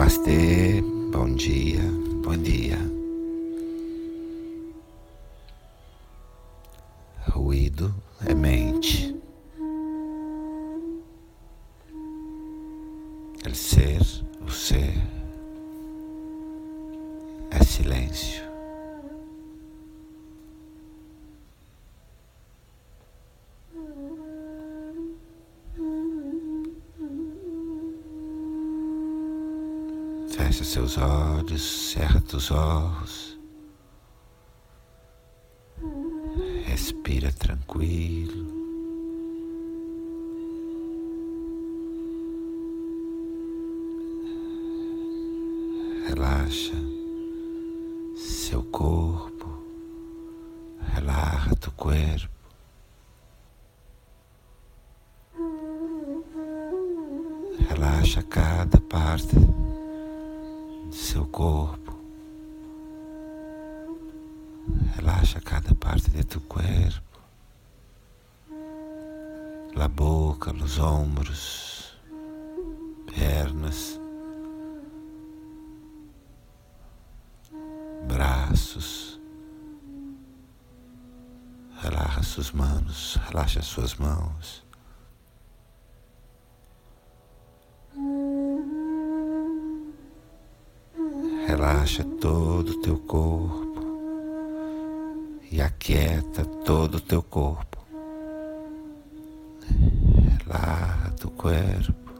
Namastê, bom dia, bom dia. Ruído é mente. El ser, o ser, é silêncio. Fecha seus olhos, cerra os olhos. Respira tranquilo. Relaxa seu corpo, relaxa tu corpo. Relaxa cada parte seu corpo. Relaxa cada parte de tu corpo. La boca, os ombros, pernas, braços. Relaxa suas mãos, relaxa suas mãos. Relaxa todo o teu corpo e aquieta todo o teu corpo. Relaxa teu corpo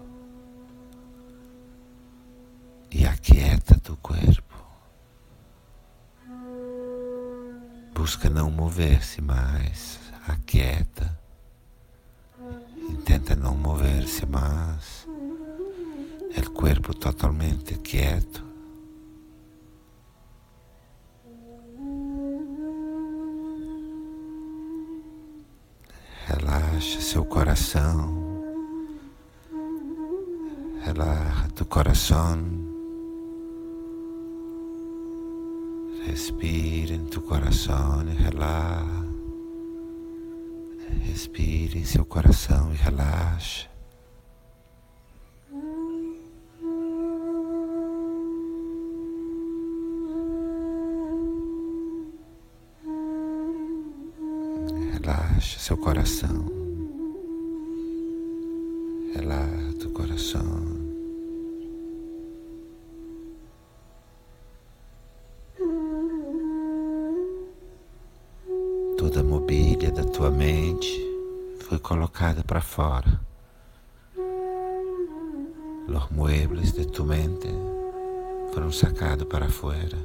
e aquieta teu corpo. Busca não mover-se mais, aquieta. E tenta não mover-se mais. O corpo totalmente quieto. Relaxa seu coração. Relaxa tu coração. Respira em tu coração e relaxa. Respire em seu coração e relaxa. Relaxa seu coração. Toda a mobília da tua mente foi colocada para fora. Os muebles de tu mente foram sacados para fora.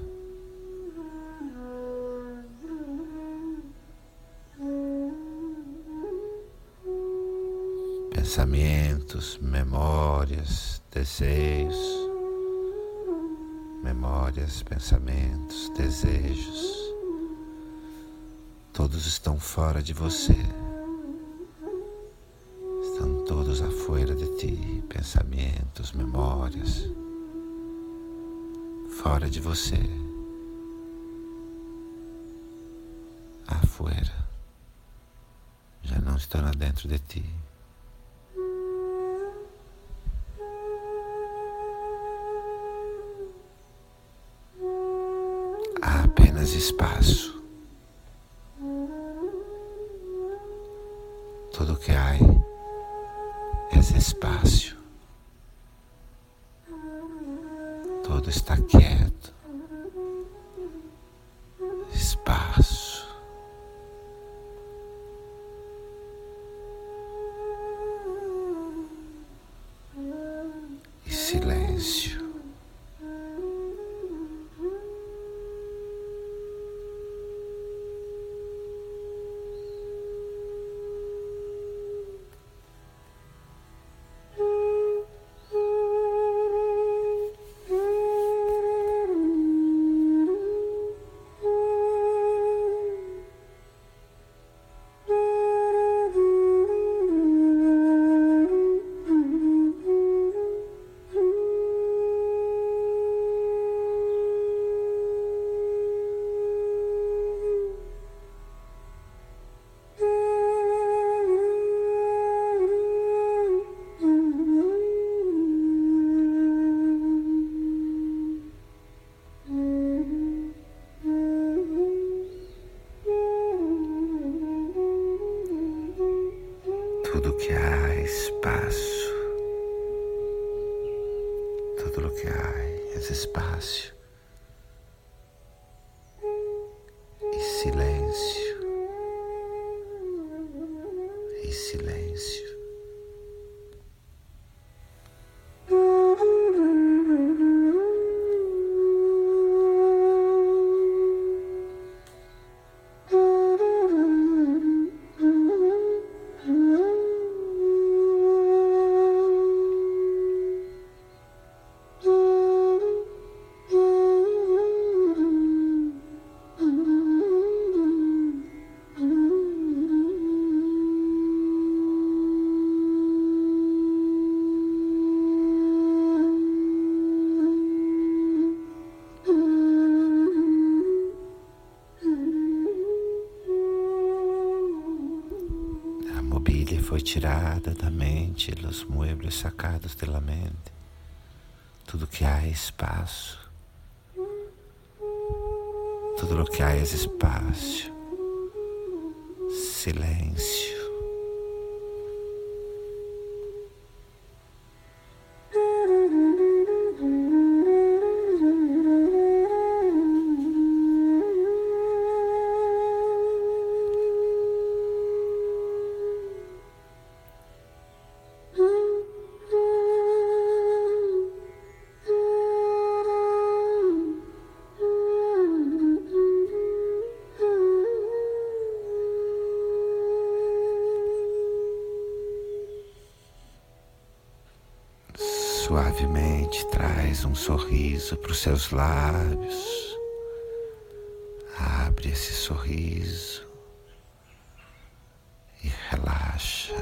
pensamentos, memórias, desejos, memórias, pensamentos, desejos, todos estão fora de você, estão todos afuera de ti, pensamentos, memórias, fora de você, afuera, já não estão lá dentro de ti. Tudo que há é espaço. Todo está quieto. Espaço. E silêncio. Tudo que há espaço, tudo que há é espaço mobília foi tirada da mente, os muebles sacados da mente. Tudo que há é espaço. Tudo o que há é espaço. Silêncio. Suavemente traz um sorriso para os seus lábios. Abre esse sorriso e relaxa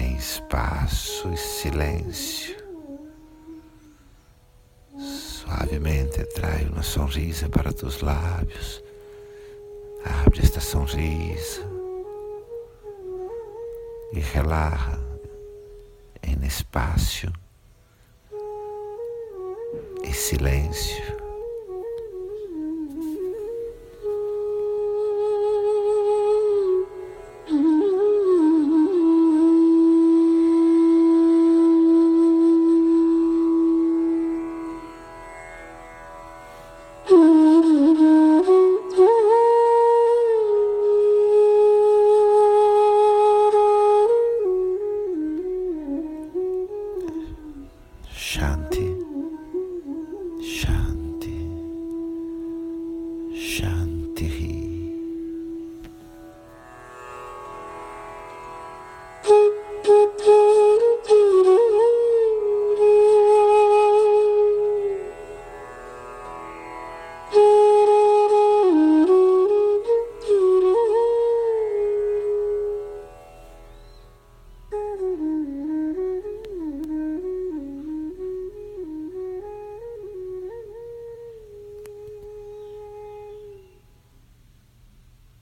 em espaço e silêncio. Suavemente trai uma sorrisa para os lábios. Abre esta sorrisa e relaxa em espaço e silêncio. Shanti.